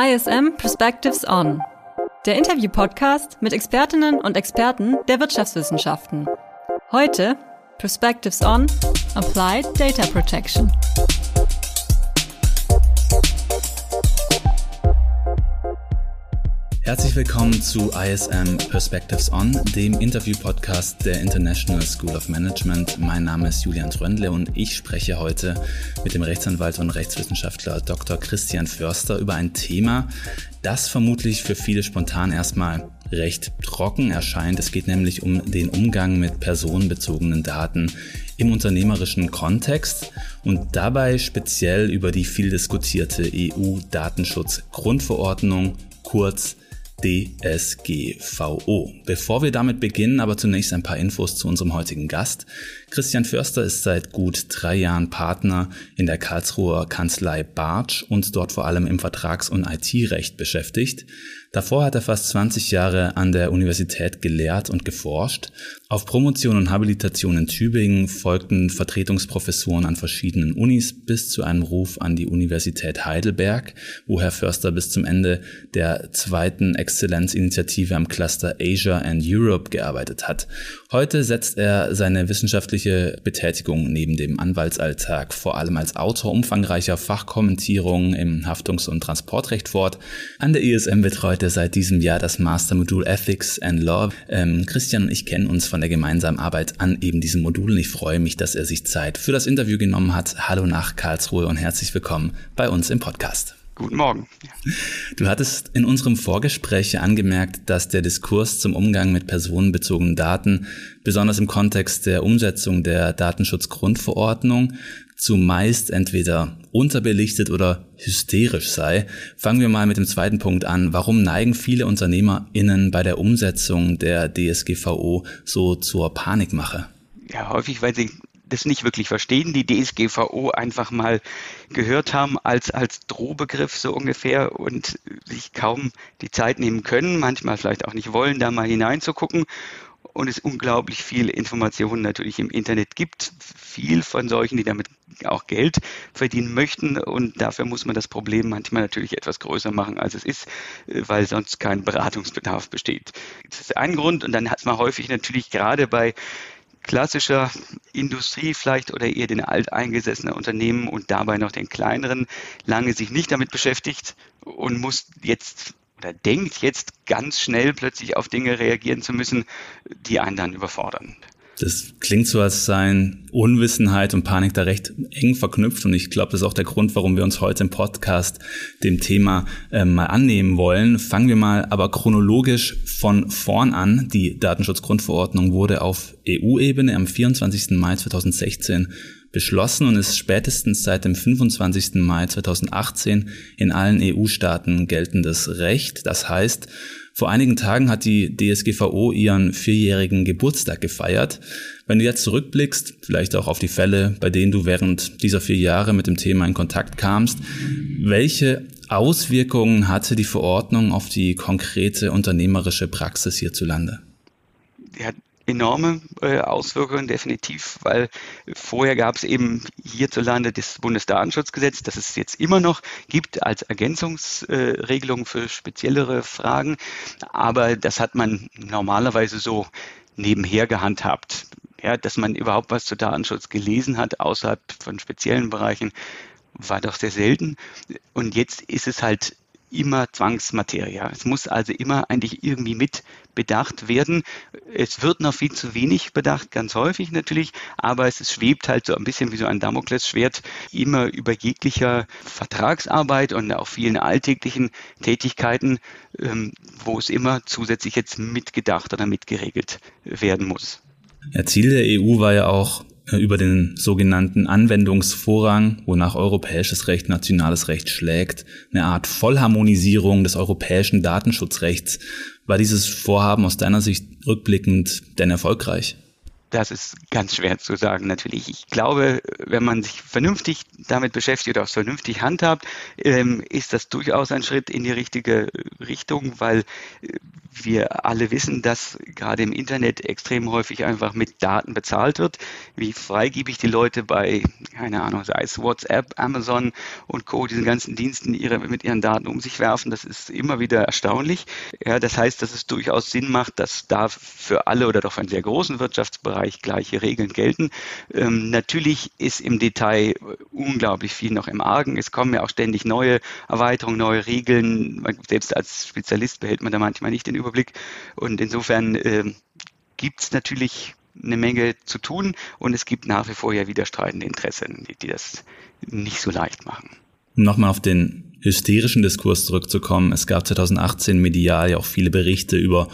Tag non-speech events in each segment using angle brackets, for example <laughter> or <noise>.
ISM Perspectives On, der Interview-Podcast mit Expertinnen und Experten der Wirtschaftswissenschaften. Heute Perspectives On Applied Data Protection. Herzlich willkommen zu ISM Perspectives On, dem Interview-Podcast der International School of Management. Mein Name ist Julian Tröndle und ich spreche heute mit dem Rechtsanwalt und Rechtswissenschaftler Dr. Christian Förster über ein Thema, das vermutlich für viele spontan erstmal recht trocken erscheint. Es geht nämlich um den Umgang mit personenbezogenen Daten im unternehmerischen Kontext und dabei speziell über die viel diskutierte EU-Datenschutz-Grundverordnung, kurz DSGVO. Bevor wir damit beginnen, aber zunächst ein paar Infos zu unserem heutigen Gast. Christian Förster ist seit gut drei Jahren Partner in der Karlsruher Kanzlei Bartsch und dort vor allem im Vertrags- und IT-Recht beschäftigt. Davor hat er fast 20 Jahre an der Universität gelehrt und geforscht. Auf Promotion und Habilitation in Tübingen folgten Vertretungsprofessuren an verschiedenen Unis bis zu einem Ruf an die Universität Heidelberg, wo Herr Förster bis zum Ende der zweiten Exzellenzinitiative am Cluster Asia and Europe gearbeitet hat. Heute setzt er seine wissenschaftliche Betätigung neben dem Anwaltsalltag vor allem als Autor umfangreicher Fachkommentierungen im Haftungs- und Transportrecht fort. An der ISM betreut heute seit diesem Jahr das Mastermodul Ethics and Law. Ähm, Christian und ich kennen uns von der gemeinsamen Arbeit an eben diesem Modul und ich freue mich, dass er sich Zeit für das Interview genommen hat. Hallo nach Karlsruhe und herzlich willkommen bei uns im Podcast. Guten Morgen. Du hattest in unserem Vorgespräch angemerkt, dass der Diskurs zum Umgang mit personenbezogenen Daten, besonders im Kontext der Umsetzung der Datenschutzgrundverordnung, zumeist entweder unterbelichtet oder hysterisch sei. Fangen wir mal mit dem zweiten Punkt an. Warum neigen viele UnternehmerInnen bei der Umsetzung der DSGVO so zur Panikmache? Ja, häufig, weil sie das nicht wirklich verstehen, die DSGVO einfach mal gehört haben als, als Drohbegriff so ungefähr und sich kaum die Zeit nehmen können, manchmal vielleicht auch nicht wollen, da mal hineinzugucken und es unglaublich viele Informationen natürlich im Internet gibt. Viel von solchen, die damit auch Geld verdienen möchten. Und dafür muss man das Problem manchmal natürlich etwas größer machen, als es ist, weil sonst kein Beratungsbedarf besteht. Das ist ein Grund. Und dann hat man häufig natürlich gerade bei klassischer Industrie vielleicht oder eher den alteingesessenen Unternehmen und dabei noch den kleineren lange sich nicht damit beschäftigt und muss jetzt oder denkt jetzt ganz schnell plötzlich auf Dinge reagieren zu müssen, die einen dann überfordern. Das klingt so, als seien Unwissenheit und Panik da recht eng verknüpft. Und ich glaube, das ist auch der Grund, warum wir uns heute im Podcast dem Thema äh, mal annehmen wollen. Fangen wir mal aber chronologisch von vorn an. Die Datenschutzgrundverordnung wurde auf EU-Ebene am 24. Mai 2016 beschlossen und ist spätestens seit dem 25. Mai 2018 in allen EU-Staaten geltendes Recht. Das heißt, vor einigen Tagen hat die DSGVO ihren vierjährigen Geburtstag gefeiert. Wenn du jetzt zurückblickst, vielleicht auch auf die Fälle, bei denen du während dieser vier Jahre mit dem Thema in Kontakt kamst, welche Auswirkungen hatte die Verordnung auf die konkrete unternehmerische Praxis hierzulande? Ja, enorme äh, Auswirkungen, definitiv, weil vorher gab es eben hierzulande das Bundesdatenschutzgesetz, das es jetzt immer noch gibt als Ergänzungsregelung für speziellere Fragen. Aber das hat man normalerweise so nebenher gehandhabt. Ja, dass man überhaupt was zu Datenschutz gelesen hat, außerhalb von speziellen Bereichen, war doch sehr selten. Und jetzt ist es halt immer Zwangsmaterie. Es muss also immer eigentlich irgendwie mit bedacht werden. Es wird noch viel zu wenig bedacht, ganz häufig natürlich, aber es schwebt halt so ein bisschen wie so ein Damoklesschwert immer über jeglicher Vertragsarbeit und auch vielen alltäglichen Tätigkeiten, ähm, wo es immer zusätzlich jetzt mitgedacht oder mitgeregelt werden muss. Ja, Ziel der EU war ja auch über den sogenannten Anwendungsvorrang, wonach europäisches Recht nationales Recht schlägt, eine Art Vollharmonisierung des europäischen Datenschutzrechts. War dieses Vorhaben aus deiner Sicht rückblickend denn erfolgreich? Das ist ganz schwer zu sagen, natürlich. Ich glaube, wenn man sich vernünftig damit beschäftigt, auch vernünftig handhabt, ähm, ist das durchaus ein Schritt in die richtige Richtung, weil äh, wir alle wissen, dass gerade im Internet extrem häufig einfach mit Daten bezahlt wird. Wie freigebig die Leute bei, keine Ahnung, sei es WhatsApp, Amazon und Co., diesen ganzen Diensten ihre, mit ihren Daten um sich werfen, das ist immer wieder erstaunlich. Ja, das heißt, dass es durchaus Sinn macht, dass da für alle oder doch für einen sehr großen Wirtschaftsbereich gleiche Regeln gelten. Ähm, natürlich ist im Detail unglaublich viel noch im Argen. Es kommen ja auch ständig neue Erweiterungen, neue Regeln. Selbst als Spezialist behält man da manchmal nicht den Überblick. Und insofern äh, gibt es natürlich eine Menge zu tun und es gibt nach wie vor ja widerstreitende Interessen, die, die das nicht so leicht machen. Um nochmal auf den hysterischen Diskurs zurückzukommen, es gab 2018 medial ja auch viele Berichte über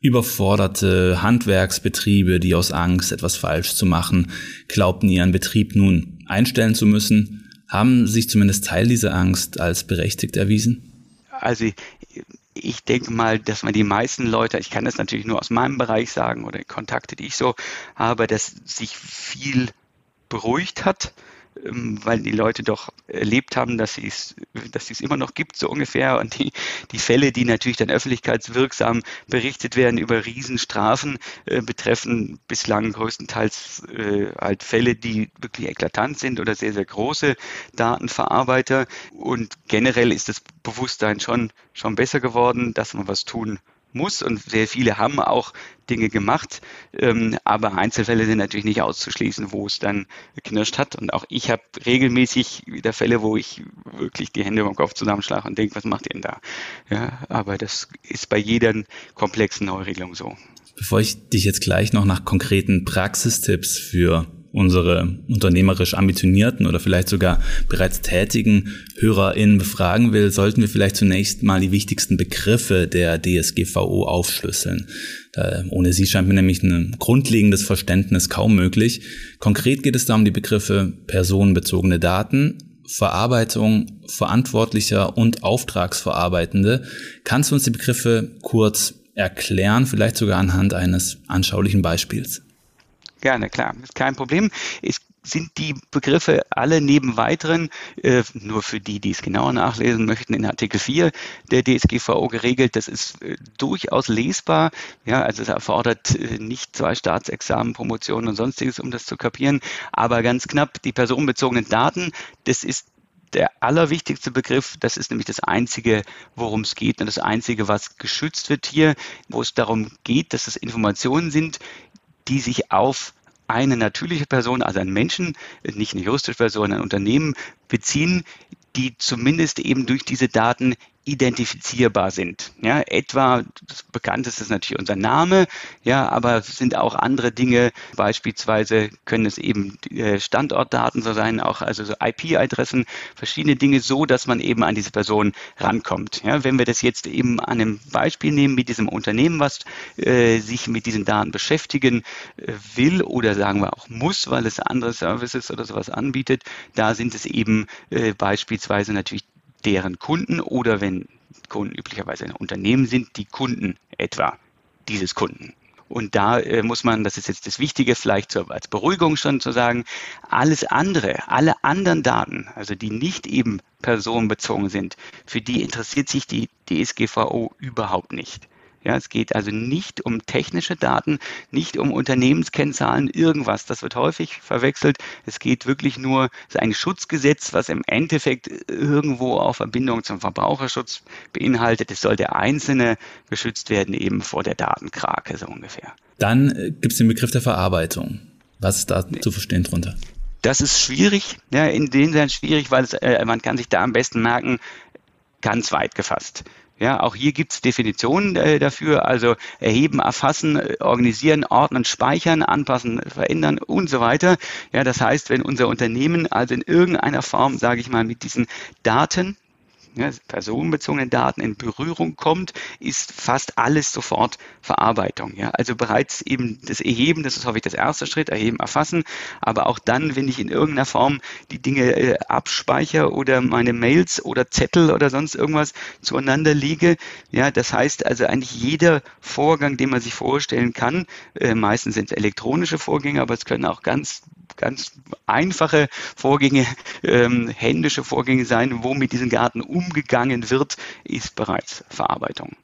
überforderte Handwerksbetriebe, die aus Angst, etwas falsch zu machen, glaubten, ihren Betrieb nun einstellen zu müssen. Haben sich zumindest Teil dieser Angst als berechtigt erwiesen? Also ich denke mal, dass man die meisten Leute, ich kann das natürlich nur aus meinem Bereich sagen oder Kontakte, die ich so habe, dass sich viel beruhigt hat ähm, weil die Leute doch erlebt haben, dass es, dass es immer noch gibt, so ungefähr. Und die, die Fälle, die natürlich dann öffentlichkeitswirksam berichtet werden über Riesenstrafen, äh, betreffen bislang größtenteils äh, halt Fälle, die wirklich eklatant sind oder sehr, sehr große Datenverarbeiter. Und generell ist das Bewusstsein schon, schon besser geworden, dass man was tun muss und sehr viele haben auch Dinge gemacht, ähm, aber Einzelfälle sind natürlich nicht auszuschließen, wo es dann geknirscht hat und auch ich habe regelmäßig wieder Fälle, wo ich wirklich die Hände im Kopf zusammenschlage und denke, was macht ihr denn da? Ja, aber das ist bei jeder komplexen Neuregelung so. Bevor ich dich jetzt gleich noch nach konkreten Praxistipps für unsere unternehmerisch ambitionierten oder vielleicht sogar bereits tätigen HörerInnen befragen will, sollten wir vielleicht zunächst mal die wichtigsten Begriffe der DSGVO aufschlüsseln. Da, ohne sie scheint mir nämlich ein grundlegendes Verständnis kaum möglich. Konkret geht es da um die Begriffe personenbezogene Daten, Verarbeitung, Verantwortlicher und Auftragsverarbeitende. Kannst du uns die Begriffe kurz erklären, vielleicht sogar anhand eines anschaulichen Beispiels? Gerne, klar, kein Problem. Es sind die Begriffe alle neben weiteren, äh, nur für die, die es genauer nachlesen möchten, in Artikel 4 der DSGVO geregelt. Das ist äh, durchaus lesbar. Ja, also es erfordert äh, nicht zwei Staatsexamen, Promotionen und sonstiges, um das zu kapieren. Aber ganz knapp, die personenbezogenen Daten, das ist der allerwichtigste Begriff, das ist nämlich das Einzige, worum es geht und das Einzige, was geschützt wird hier, wo es darum geht, dass es Informationen sind, die sich auf eine natürliche Person, also einen Menschen, nicht eine juristische Person, ein Unternehmen beziehen, die zumindest eben durch diese Daten identifizierbar sind. Ja, etwa das bekannteste ist natürlich unser Name, ja, aber es sind auch andere Dinge. Beispielsweise können es eben äh, Standortdaten so sein, auch also so IP-Adressen, verschiedene Dinge, so dass man eben an diese Person rankommt. Ja, wenn wir das jetzt eben an einem Beispiel nehmen mit diesem Unternehmen, was äh, sich mit diesen Daten beschäftigen äh, will oder sagen wir auch muss, weil es andere Services oder sowas anbietet, da sind es eben äh, beispielsweise natürlich deren Kunden oder wenn Kunden üblicherweise ein Unternehmen sind, die Kunden etwa dieses Kunden. Und da äh, muss man, das ist jetzt das Wichtige, vielleicht so als Beruhigung schon zu sagen, alles andere, alle anderen Daten, also die nicht eben personenbezogen sind, für die interessiert sich die DSGVO überhaupt nicht. Ja, es geht also nicht um technische Daten, nicht um Unternehmenskennzahlen, irgendwas. Das wird häufig verwechselt. Es geht wirklich nur, es ist ein Schutzgesetz, was im Endeffekt irgendwo auf Verbindung zum Verbraucherschutz beinhaltet. Es soll der Einzelne geschützt werden, eben vor der Datenkrake, so ungefähr. Dann äh, gibt es den Begriff der Verarbeitung. Was ist da zu verstehen drunter? Das ist schwierig, ja, in dem Sinne schwierig, weil es, äh, man kann sich da am besten merken, ganz weit gefasst. Ja, auch hier gibt es Definitionen äh, dafür, also erheben, erfassen, äh, organisieren, ordnen, speichern, anpassen, verändern und so weiter. Ja, das heißt, wenn unser Unternehmen also in irgendeiner Form, sage ich mal, mit diesen Daten, ja, personenbezogenen Daten in Berührung kommt, ist fast alles sofort Verarbeitung. Ja. Also bereits eben das Erheben, das ist häufig das erste Schritt, Erheben, Erfassen, aber auch dann, wenn ich in irgendeiner Form die Dinge äh, abspeichere oder meine Mails oder Zettel oder sonst irgendwas zueinander liege, ja, das heißt also eigentlich jeder Vorgang, den man sich vorstellen kann, äh, meistens sind es elektronische Vorgänge, aber es können auch ganz ganz einfache Vorgänge, ähm, händische Vorgänge sein, wo mit diesen Daten umgegangen wird, ist bereits Verarbeitung.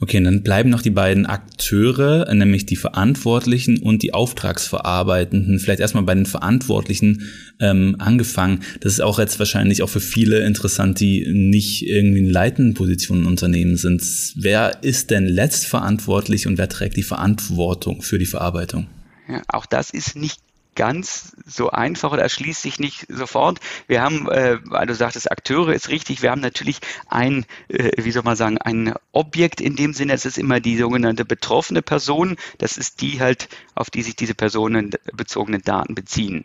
Okay, und dann bleiben noch die beiden Akteure, nämlich die Verantwortlichen und die Auftragsverarbeitenden. Vielleicht erstmal bei den Verantwortlichen ähm, angefangen. Das ist auch jetzt wahrscheinlich auch für viele interessant, die nicht irgendwie in leitenden Positionen Unternehmen sind. Wer ist denn letztverantwortlich und wer trägt die Verantwortung für die Verarbeitung? Ja, auch das ist nicht ganz so einfach oder erschließt sich nicht sofort. Wir haben, äh, weil du sagtest, Akteure ist richtig, wir haben natürlich ein, äh, wie soll man sagen, ein Objekt in dem Sinne, es ist immer die sogenannte betroffene Person, das ist die halt, auf die sich diese personenbezogenen Daten beziehen.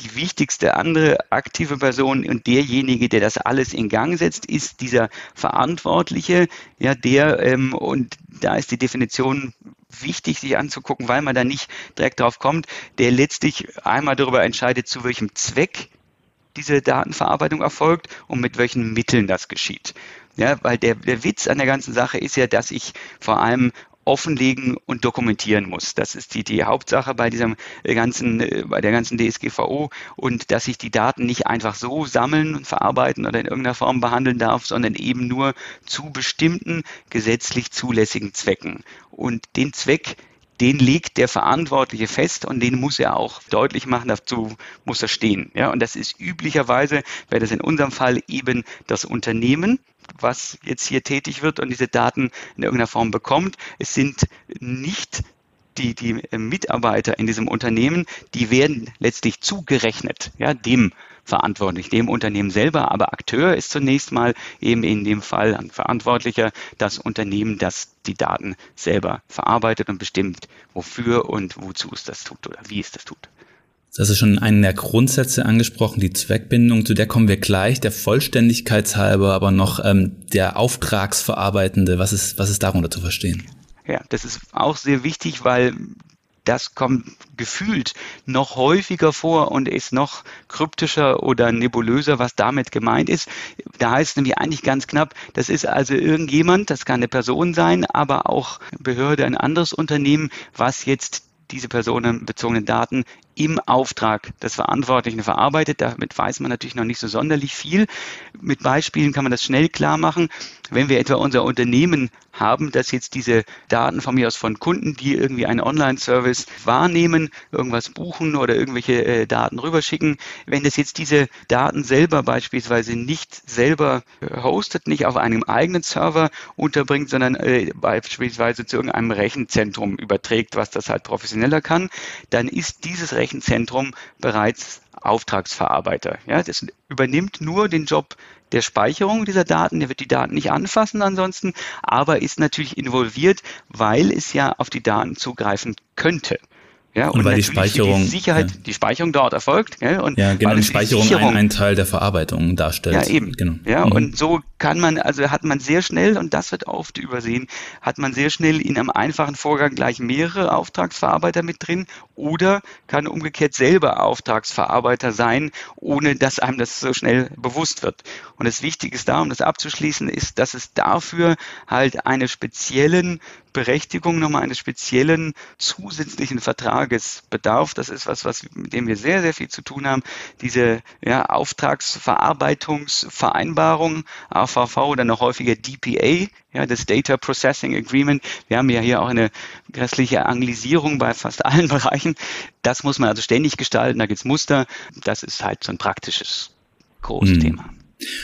Die wichtigste andere aktive Person und derjenige, der das alles in Gang setzt, ist dieser Verantwortliche, ja, der, ähm, und da ist die Definition wichtig, sich anzugucken, weil man da nicht direkt drauf kommt, der letztlich einmal darüber entscheidet, zu welchem Zweck diese Datenverarbeitung erfolgt und mit welchen Mitteln das geschieht. Ja, weil der, der Witz an der ganzen Sache ist ja, dass ich vor allem offenlegen und dokumentieren muss. Das ist die, die Hauptsache bei diesem ganzen, äh, bei der ganzen DSGVO und dass ich die Daten nicht einfach so sammeln und verarbeiten oder in irgendeiner Form behandeln darf, sondern eben nur zu bestimmten gesetzlich zulässigen Zwecken. Und den Zweck, den legt der Verantwortliche fest und den muss er auch deutlich machen, dazu muss er stehen. Ja, und das ist üblicherweise, wäre das in unserem Fall eben das Unternehmen, was jetzt hier tätig wird und diese Daten in irgendeiner Form bekommt. Es sind nicht die, die Mitarbeiter in diesem Unternehmen, die werden letztlich zugerechnet, ja, dem verantwortlich, dem Unternehmen selber, aber Akteur ist zunächst mal eben in dem Fall ein Verantwortlicher, das Unternehmen, das die Daten selber verarbeitet und bestimmt, wofür und wozu es das tut oder wie es das tut. Das ist schon einen der Grundsätze angesprochen, die Zweckbindung, zu der kommen wir gleich, der Vollständigkeit halber, aber noch ähm, der Auftragsverarbeitende, was ist, was ist darunter zu verstehen? Ja, das ist auch sehr wichtig, weil das kommt gefühlt noch häufiger vor und ist noch kryptischer oder nebulöser, was damit gemeint ist. Da heißt es nämlich eigentlich ganz knapp, das ist also irgendjemand, das kann eine Person sein, aber auch Behörde, ein anderes Unternehmen, was jetzt diese personenbezogenen Daten im Auftrag des Verantwortlichen verarbeitet. Damit weiß man natürlich noch nicht so sonderlich viel. Mit Beispielen kann man das schnell klar machen. Wenn wir etwa unser Unternehmen haben, dass jetzt diese Daten von mir aus von Kunden, die irgendwie einen Online-Service wahrnehmen, irgendwas buchen oder irgendwelche äh, Daten rüberschicken, wenn das jetzt diese Daten selber beispielsweise nicht selber äh, hostet, nicht auf einem eigenen Server unterbringt, sondern äh, beispielsweise zu irgendeinem Rechenzentrum überträgt, was das halt professioneller kann, dann ist dieses Rechenzentrum bereits Auftragsverarbeiter. Ja, das übernimmt nur den Job der Speicherung dieser Daten. Der wird die Daten nicht anfassen ansonsten, aber ist natürlich involviert, weil es ja auf die Daten zugreifen könnte. Ja, und, und weil die Speicherung, die Sicherheit, ja. die Speicherung dort erfolgt. Gell? Und ja, genau, die Speicherung die ein, ein, Teil der Verarbeitung darstellt. Ja, eben. Genau. Ja, mhm. und so kann man, also hat man sehr schnell, und das wird oft übersehen, hat man sehr schnell in einem einfachen Vorgang gleich mehrere Auftragsverarbeiter mit drin oder kann umgekehrt selber Auftragsverarbeiter sein, ohne dass einem das so schnell bewusst wird. Und das Wichtige ist da, um das abzuschließen, ist, dass es dafür halt eine speziellen Berechtigung nochmal eines speziellen zusätzlichen Vertrages bedarf. Das ist was, was mit dem wir sehr, sehr viel zu tun haben. Diese ja, Auftragsverarbeitungsvereinbarung, AVV oder noch häufiger DPA, ja, das Data Processing Agreement. Wir haben ja hier auch eine grässliche Anglisierung bei fast allen <laughs> Bereichen. Das muss man also ständig gestalten, da gibt es Muster. Das ist halt so ein praktisches großes mhm. Thema.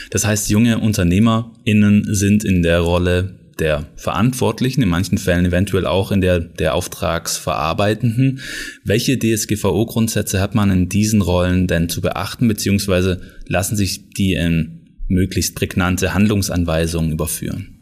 Das heißt, junge UnternehmerInnen sind in der Rolle der Verantwortlichen, in manchen Fällen eventuell auch in der der Auftragsverarbeitenden. Welche DSGVO-Grundsätze hat man in diesen Rollen denn zu beachten, beziehungsweise lassen sich die in möglichst prägnante Handlungsanweisungen überführen?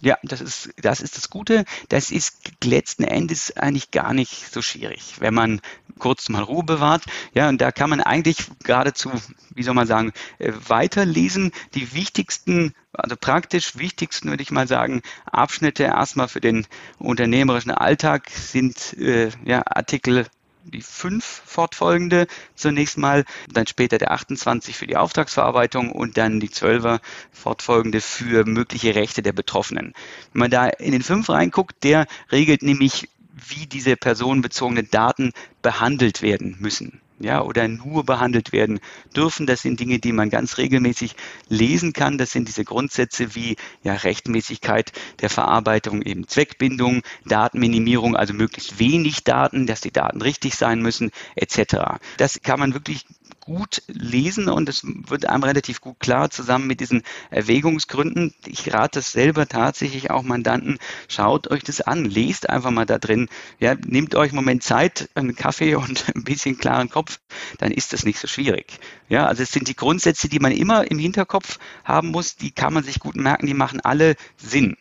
Ja, das ist, das ist das Gute. Das ist letzten Endes eigentlich gar nicht so schwierig, wenn man kurz mal Ruhe bewahrt. Ja, und da kann man eigentlich geradezu, wie soll man sagen, äh, weiterlesen. Die wichtigsten, also praktisch wichtigsten, würde ich mal sagen, Abschnitte erstmal für den unternehmerischen Alltag sind äh, ja, Artikel die fünf fortfolgende zunächst mal, dann später der 28 für die Auftragsverarbeitung und dann die 12er fortfolgende für mögliche Rechte der Betroffenen. Wenn man da in den fünf reinguckt, der regelt nämlich, wie diese personenbezogenen Daten behandelt werden müssen. Ja, oder nur behandelt werden dürfen. Das sind Dinge, die man ganz regelmäßig lesen kann. Das sind diese Grundsätze wie ja, Rechtmäßigkeit der Verarbeitung, eben Zweckbindung, Datenminimierung, also möglichst wenig Daten, dass die Daten richtig sein müssen, etc. Das kann man wirklich gut lesen und es wird einem relativ gut klar zusammen mit diesen Erwägungsgründen. Ich rate es selber tatsächlich auch Mandanten, schaut euch das an, lest einfach mal da drin, ja, nehmt euch einen Moment Zeit, einen Kaffee und <laughs> ein bisschen klaren Kopf, dann ist das nicht so schwierig. Ja, also es sind die Grundsätze, die man immer im Hinterkopf haben muss, die kann man sich gut merken, die machen alle Sinn.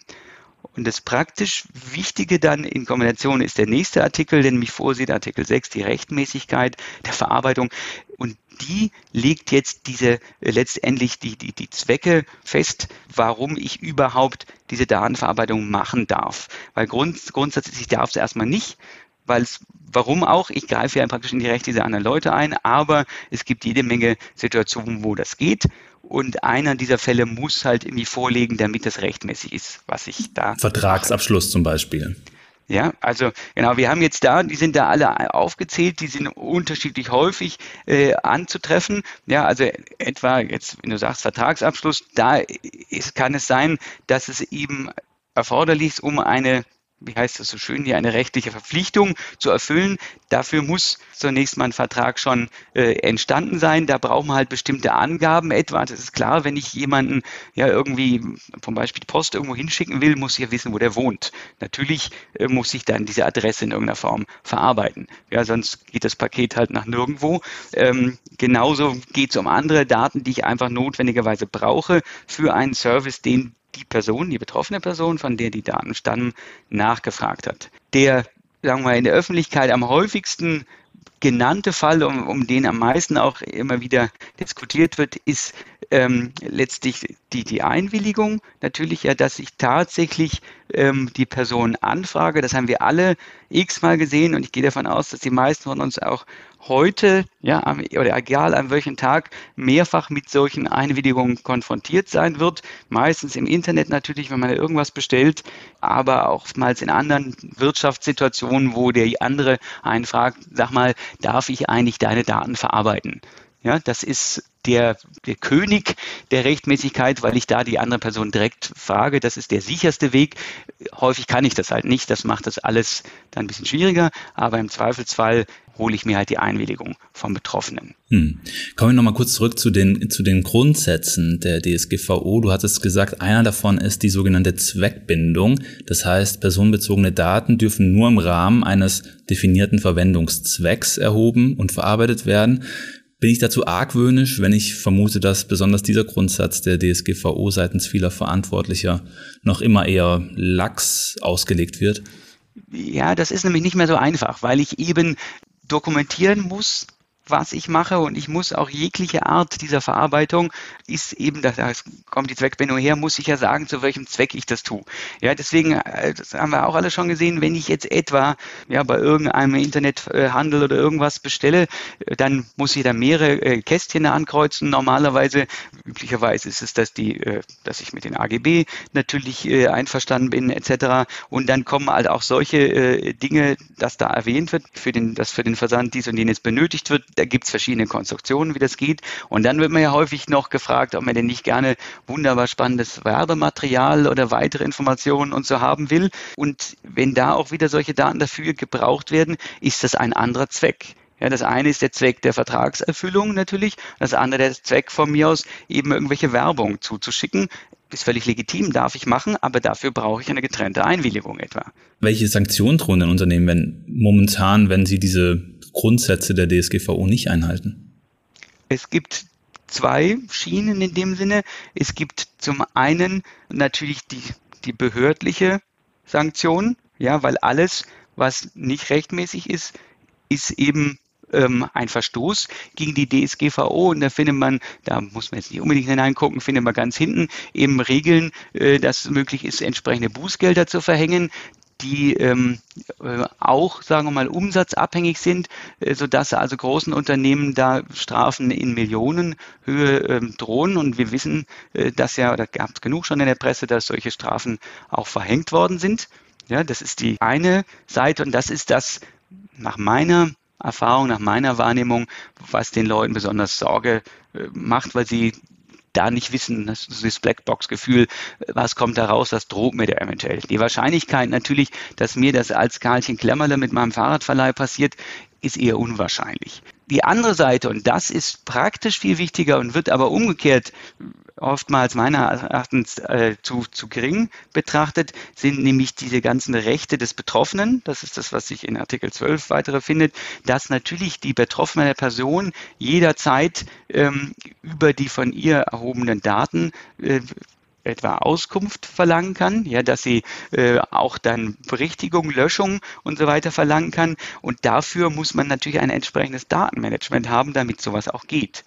Und das praktisch Wichtige dann in Kombination ist der nächste Artikel, den mich vorsieht, Artikel 6, die Rechtmäßigkeit der Verarbeitung. Und die legt jetzt diese äh, letztendlich die, die, die Zwecke fest, warum ich überhaupt diese Datenverarbeitung machen darf. Weil grund, grundsätzlich ich darf es erstmal nicht, weil es, warum auch, ich greife ja praktisch in die Rechte dieser anderen Leute ein, aber es gibt jede Menge Situationen, wo das geht. Und einer dieser Fälle muss halt irgendwie vorlegen, damit das rechtmäßig ist, was ich da. Vertragsabschluss mache. zum Beispiel. Ja, also genau, wir haben jetzt da, die sind da alle aufgezählt, die sind unterschiedlich häufig äh, anzutreffen. Ja, also etwa jetzt, wenn du sagst Vertragsabschluss, da ist, kann es sein, dass es eben erforderlich ist, um eine wie heißt das so schön, hier eine rechtliche Verpflichtung zu erfüllen. Dafür muss zunächst mal ein Vertrag schon äh, entstanden sein. Da braucht man halt bestimmte Angaben etwa. Das ist klar, wenn ich jemanden ja irgendwie zum Beispiel Post irgendwo hinschicken will, muss ich ja wissen, wo der wohnt. Natürlich äh, muss ich dann diese Adresse in irgendeiner Form verarbeiten. Ja, sonst geht das Paket halt nach nirgendwo. Ähm, genauso geht es um andere Daten, die ich einfach notwendigerweise brauche für einen Service, den die Person, die betroffene Person, von der die Daten stammen, nachgefragt hat. Der, sagen wir, in der Öffentlichkeit am häufigsten genannte Fall, um, um den am meisten auch immer wieder diskutiert wird, ist ähm, letztlich die, die Einwilligung. Natürlich ja, dass ich tatsächlich ähm, die Person anfrage. Das haben wir alle x-mal gesehen und ich gehe davon aus, dass die meisten von uns auch heute, ja, am, oder egal an welchem Tag, mehrfach mit solchen Einwilligungen konfrontiert sein wird. Meistens im Internet natürlich, wenn man irgendwas bestellt, aber auch oftmals in anderen Wirtschaftssituationen, wo der andere einen fragt, sag mal, darf ich eigentlich deine Daten verarbeiten? Ja, das ist der, der König der Rechtmäßigkeit, weil ich da die andere Person direkt frage. Das ist der sicherste Weg. Häufig kann ich das halt nicht. Das macht das alles dann ein bisschen schwieriger. Aber im Zweifelsfall hole ich mir halt die Einwilligung vom Betroffenen. Hm. Kommen wir nochmal kurz zurück zu den, zu den Grundsätzen der DSGVO. Du hattest gesagt, einer davon ist die sogenannte Zweckbindung. Das heißt, personenbezogene Daten dürfen nur im Rahmen eines definierten Verwendungszwecks erhoben und verarbeitet werden. Bin ich dazu argwöhnisch, wenn ich vermute, dass besonders dieser Grundsatz der DSGVO seitens vieler Verantwortlicher noch immer eher lax ausgelegt wird? Ja, das ist nämlich nicht mehr so einfach, weil ich eben dokumentieren muss, was ich mache und ich muss auch jegliche Art dieser Verarbeitung ist eben, da kommt die Zweckbindung her, muss ich ja sagen, zu welchem Zweck ich das tue. Ja, deswegen, äh, das haben wir auch alle schon gesehen, wenn ich jetzt etwa ja, bei irgendeinem Internethandel oder irgendwas bestelle, äh, dann muss ich da mehrere äh, Kästchen ankreuzen. Normalerweise, üblicherweise ist es, dass die, dass ich mit den AGB natürlich einverstanden bin, etc. Und dann kommen halt auch solche Dinge, dass da erwähnt wird, für den, dass für den Versand dies und jenes benötigt wird da gibt es verschiedene Konstruktionen, wie das geht. Und dann wird man ja häufig noch gefragt, ob man denn nicht gerne wunderbar spannendes Werbematerial oder weitere Informationen und so haben will. Und wenn da auch wieder solche Daten dafür gebraucht werden, ist das ein anderer Zweck. Ja, das eine ist der Zweck der Vertragserfüllung natürlich, das andere der Zweck von mir aus, eben irgendwelche Werbung zuzuschicken. Ist völlig legitim, darf ich machen, aber dafür brauche ich eine getrennte Einwilligung etwa. Welche Sanktionen drohen denn Unternehmen, wenn momentan, wenn sie diese Grundsätze der DSGVO nicht einhalten? Es gibt zwei Schienen in dem Sinne. Es gibt zum einen natürlich die, die behördliche Sanktion, ja, weil alles, was nicht rechtmäßig ist, ist eben ähm, ein Verstoß gegen die DSGVO und da findet man, da muss man jetzt nicht unbedingt hineingucken, findet man ganz hinten eben Regeln, äh, dass möglich ist, entsprechende Bußgelder zu verhängen die ähm, äh, auch, sagen wir mal, umsatzabhängig sind, äh, sodass also großen Unternehmen da Strafen in Millionenhöhe ähm, drohen. Und wir wissen, äh, dass ja, oder gab es genug schon in der Presse, dass solche Strafen auch verhängt worden sind. Ja, das ist die eine Seite und das ist das nach meiner Erfahrung, nach meiner Wahrnehmung, was den Leuten besonders Sorge äh, macht, weil sie da nicht wissen, das ist das Blackbox-Gefühl, was kommt da raus, was droht mir da eventuell. Die Wahrscheinlichkeit natürlich, dass mir das als Karlchen Klemmerle mit meinem Fahrradverleih passiert, ist eher unwahrscheinlich. Die andere Seite, und das ist praktisch viel wichtiger und wird aber umgekehrt oftmals meiner Erachtens äh, zu, zu gering betrachtet, sind nämlich diese ganzen Rechte des Betroffenen, das ist das, was sich in Artikel 12 weitere findet, dass natürlich die betroffene Person jederzeit ähm, über die von ihr erhobenen Daten äh, etwa Auskunft verlangen kann, ja, dass sie äh, auch dann Berichtigung, Löschung und so weiter verlangen kann. Und dafür muss man natürlich ein entsprechendes Datenmanagement haben, damit sowas auch geht.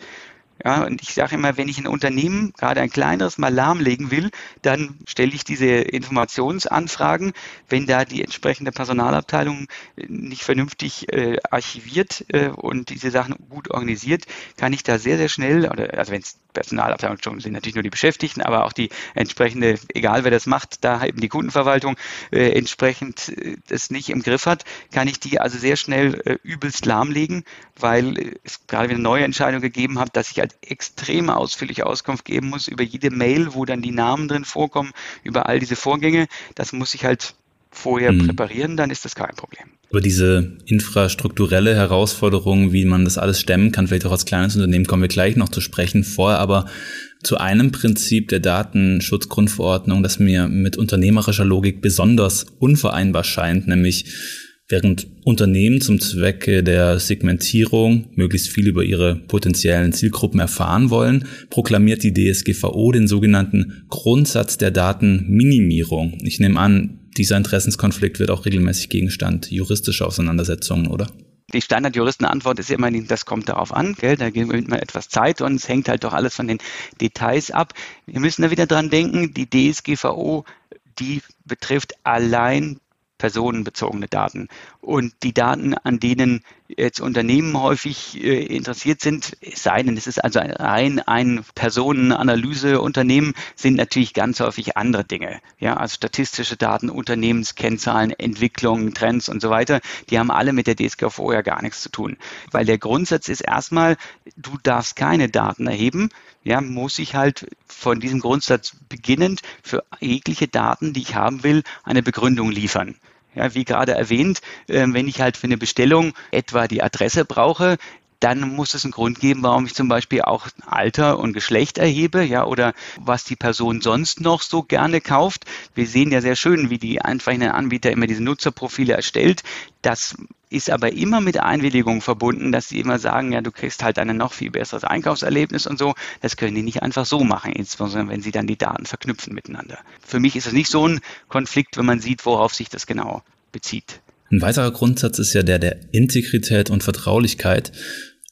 Ja, und ich sage immer, wenn ich ein Unternehmen, gerade ein kleineres, mal lahmlegen will, dann stelle ich diese Informationsanfragen. Wenn da die entsprechende Personalabteilung nicht vernünftig äh, archiviert äh, und diese Sachen gut organisiert, kann ich da sehr, sehr schnell, oder also wenn es Personalabteilung schon sind natürlich nur die Beschäftigten, aber auch die entsprechende, egal wer das macht, da eben die Kundenverwaltung äh, entsprechend äh, das nicht im Griff hat, kann ich die also sehr schnell äh, übelst lahmlegen, weil äh, es gerade wieder eine neue Entscheidung gegeben hat, dass ich halt extrem ausführliche Auskunft geben muss über jede Mail, wo dann die Namen drin vorkommen, über all diese Vorgänge. Das muss ich halt vorher mhm. präparieren, dann ist das kein Problem. Über diese infrastrukturelle Herausforderung, wie man das alles stemmen kann, vielleicht auch als kleines Unternehmen, kommen wir gleich noch zu sprechen. Vorher aber zu einem Prinzip der Datenschutzgrundverordnung, das mir mit unternehmerischer Logik besonders unvereinbar scheint, nämlich Während Unternehmen zum Zwecke der Segmentierung möglichst viel über ihre potenziellen Zielgruppen erfahren wollen, proklamiert die DSGVO den sogenannten Grundsatz der Datenminimierung. Ich nehme an, dieser Interessenskonflikt wird auch regelmäßig Gegenstand juristischer Auseinandersetzungen, oder? Die Standardjuristenantwort ist immer, das kommt darauf an, gell? da gewinnt man etwas Zeit und es hängt halt doch alles von den Details ab. Wir müssen da wieder dran denken, die DSGVO, die betrifft allein personenbezogene Daten. Und die Daten, an denen jetzt Unternehmen häufig äh, interessiert sind, sei denn, es ist also rein ein Personenanalyseunternehmen, sind natürlich ganz häufig andere Dinge. Ja, also statistische Daten, Unternehmenskennzahlen, Entwicklungen, Trends und so weiter, die haben alle mit der DSGVO ja gar nichts zu tun. Weil der Grundsatz ist erstmal, du darfst keine Daten erheben, ja, muss ich halt von diesem Grundsatz beginnend für jegliche Daten, die ich haben will, eine Begründung liefern. Ja, wie gerade erwähnt, äh, wenn ich halt für eine Bestellung etwa die Adresse brauche, dann muss es einen Grund geben, warum ich zum Beispiel auch Alter und Geschlecht erhebe, ja, oder was die Person sonst noch so gerne kauft. Wir sehen ja sehr schön, wie die einfachen Anbieter immer diese Nutzerprofile erstellt. Das ist aber immer mit Einwilligung verbunden, dass sie immer sagen, ja, du kriegst halt ein noch viel besseres Einkaufserlebnis und so. Das können die nicht einfach so machen, insbesondere wenn sie dann die Daten verknüpfen miteinander. Für mich ist es nicht so ein Konflikt, wenn man sieht, worauf sich das genau bezieht. Ein weiterer Grundsatz ist ja der der Integrität und Vertraulichkeit.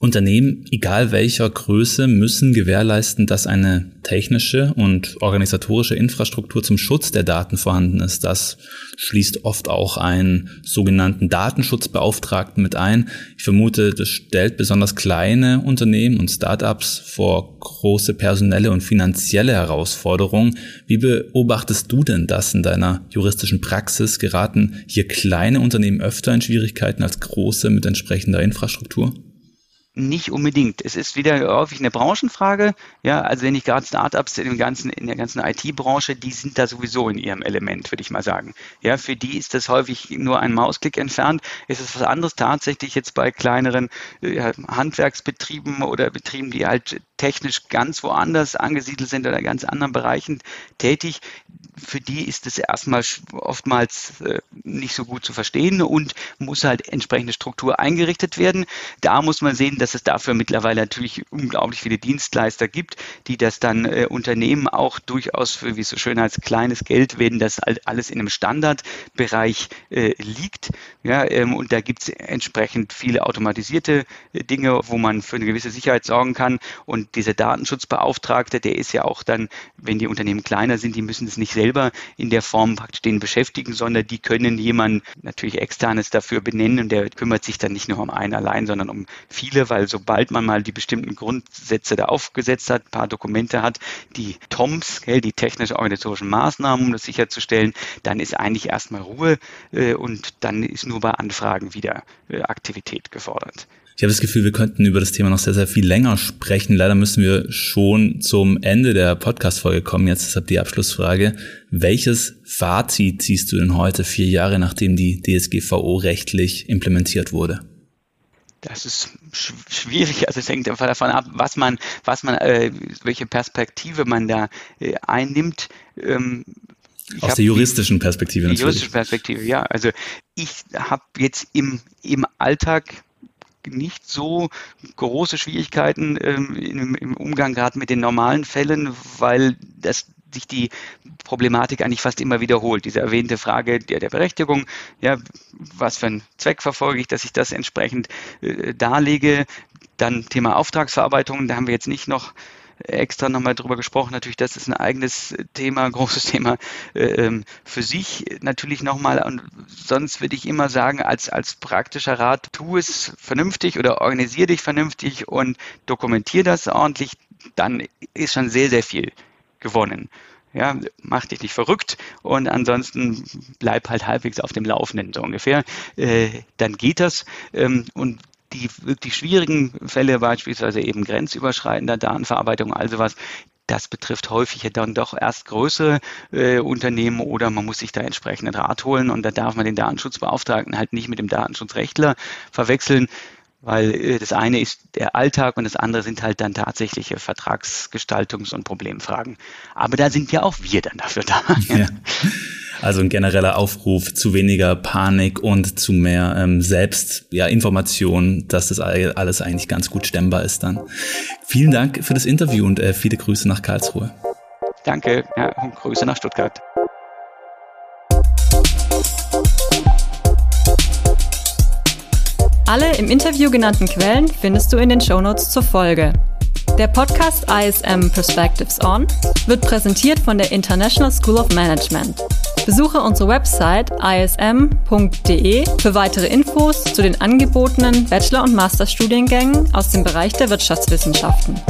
Unternehmen, egal welcher Größe, müssen gewährleisten, dass eine technische und organisatorische Infrastruktur zum Schutz der Daten vorhanden ist. Das schließt oft auch einen sogenannten Datenschutzbeauftragten mit ein. Ich vermute, das stellt besonders kleine Unternehmen und Startups vor große personelle und finanzielle Herausforderungen. Wie beobachtest du denn das in deiner juristischen Praxis? Geraten hier kleine Unternehmen öfter in Schwierigkeiten als große mit entsprechender Infrastruktur? Nicht unbedingt. Es ist wieder häufig eine Branchenfrage. Ja, also wenn ich gerade Startups in, dem ganzen, in der ganzen IT-Branche, die sind da sowieso in ihrem Element, würde ich mal sagen. Ja, für die ist das häufig nur ein Mausklick entfernt. Es ist was anderes tatsächlich jetzt bei kleineren äh, Handwerksbetrieben oder Betrieben, die halt technisch ganz woanders angesiedelt sind oder ganz anderen Bereichen tätig. Für die ist es erstmal oftmals äh, nicht so gut zu verstehen und muss halt entsprechende Struktur eingerichtet werden. Da muss man sehen, dass es dafür mittlerweile natürlich unglaublich viele Dienstleister gibt, die das dann äh, Unternehmen auch durchaus für, wie es so schön heißt, kleines Geld, wenn das alles in einem Standardbereich äh, liegt. Ja, ähm, und da gibt es entsprechend viele automatisierte äh, Dinge, wo man für eine gewisse Sicherheit sorgen kann. Und dieser Datenschutzbeauftragte, der ist ja auch dann, wenn die Unternehmen kleiner sind, die müssen es nicht selber in der Form praktisch den beschäftigen, sondern die können jemanden natürlich externes dafür benennen und der kümmert sich dann nicht nur um einen allein, sondern um viele, weil sobald man mal die bestimmten Grundsätze da aufgesetzt hat, ein paar Dokumente hat, die TOMS, die technisch-organisatorischen Maßnahmen, um das sicherzustellen, dann ist eigentlich erstmal Ruhe äh, und dann ist nur bei Anfragen wieder äh, Aktivität gefordert. Ich habe das Gefühl, wir könnten über das Thema noch sehr, sehr viel länger sprechen. Leider müssen wir schon zum Ende der Podcast-Folge kommen. Jetzt deshalb die Abschlussfrage. Welches Fazit ziehst du denn heute, vier Jahre nachdem die DSGVO rechtlich implementiert wurde? Das ist schwierig. Also es hängt einfach davon ab, was man, was man, äh, welche Perspektive man da äh, einnimmt. Ähm, aus der juristischen Perspektive natürlich. Juristische Perspektive, ja. Also ich habe jetzt im, im Alltag nicht so große Schwierigkeiten ähm, im, im, Umgang gerade mit den normalen Fällen, weil das sich die Problematik eigentlich fast immer wiederholt. Diese erwähnte Frage der, der Berechtigung, ja, was für einen Zweck verfolge ich, dass ich das entsprechend äh, darlege. Dann Thema Auftragsverarbeitung, da haben wir jetzt nicht noch extra nochmal drüber gesprochen. Natürlich, das ist ein eigenes Thema, ein großes Thema äh, ähm, für sich. Natürlich nochmal, und sonst würde ich immer sagen, als, als praktischer Rat, tu es vernünftig oder organisier dich vernünftig und dokumentier das ordentlich. Dann ist schon sehr, sehr viel gewonnen. Ja, mach dich nicht verrückt und ansonsten bleib halt halbwegs auf dem Laufenden, so ungefähr. Äh, dann geht das. Ähm, und die wirklich schwierigen Fälle, beispielsweise eben grenzüberschreitender Datenverarbeitung, also was, das betrifft häufig ja dann doch erst größere äh, Unternehmen oder man muss sich da entsprechenden Rat holen und da darf man den Datenschutzbeauftragten halt nicht mit dem Datenschutzrechtler verwechseln, weil äh, das eine ist der Alltag und das andere sind halt dann tatsächliche Vertragsgestaltungs- und Problemfragen. Aber da sind ja auch wir dann dafür da. Ja. Also ein genereller Aufruf zu weniger Panik und zu mehr ähm, Selbst, ja, Information, dass das alles eigentlich ganz gut stemmbar ist dann. Vielen Dank für das Interview und äh, viele Grüße nach Karlsruhe. Danke, ja, und Grüße nach Stuttgart. Alle im Interview genannten Quellen findest du in den Shownotes zur Folge. Der Podcast ISM Perspectives On wird präsentiert von der International School of Management. Besuche unsere Website ism.de für weitere Infos zu den angebotenen Bachelor- und Masterstudiengängen aus dem Bereich der Wirtschaftswissenschaften.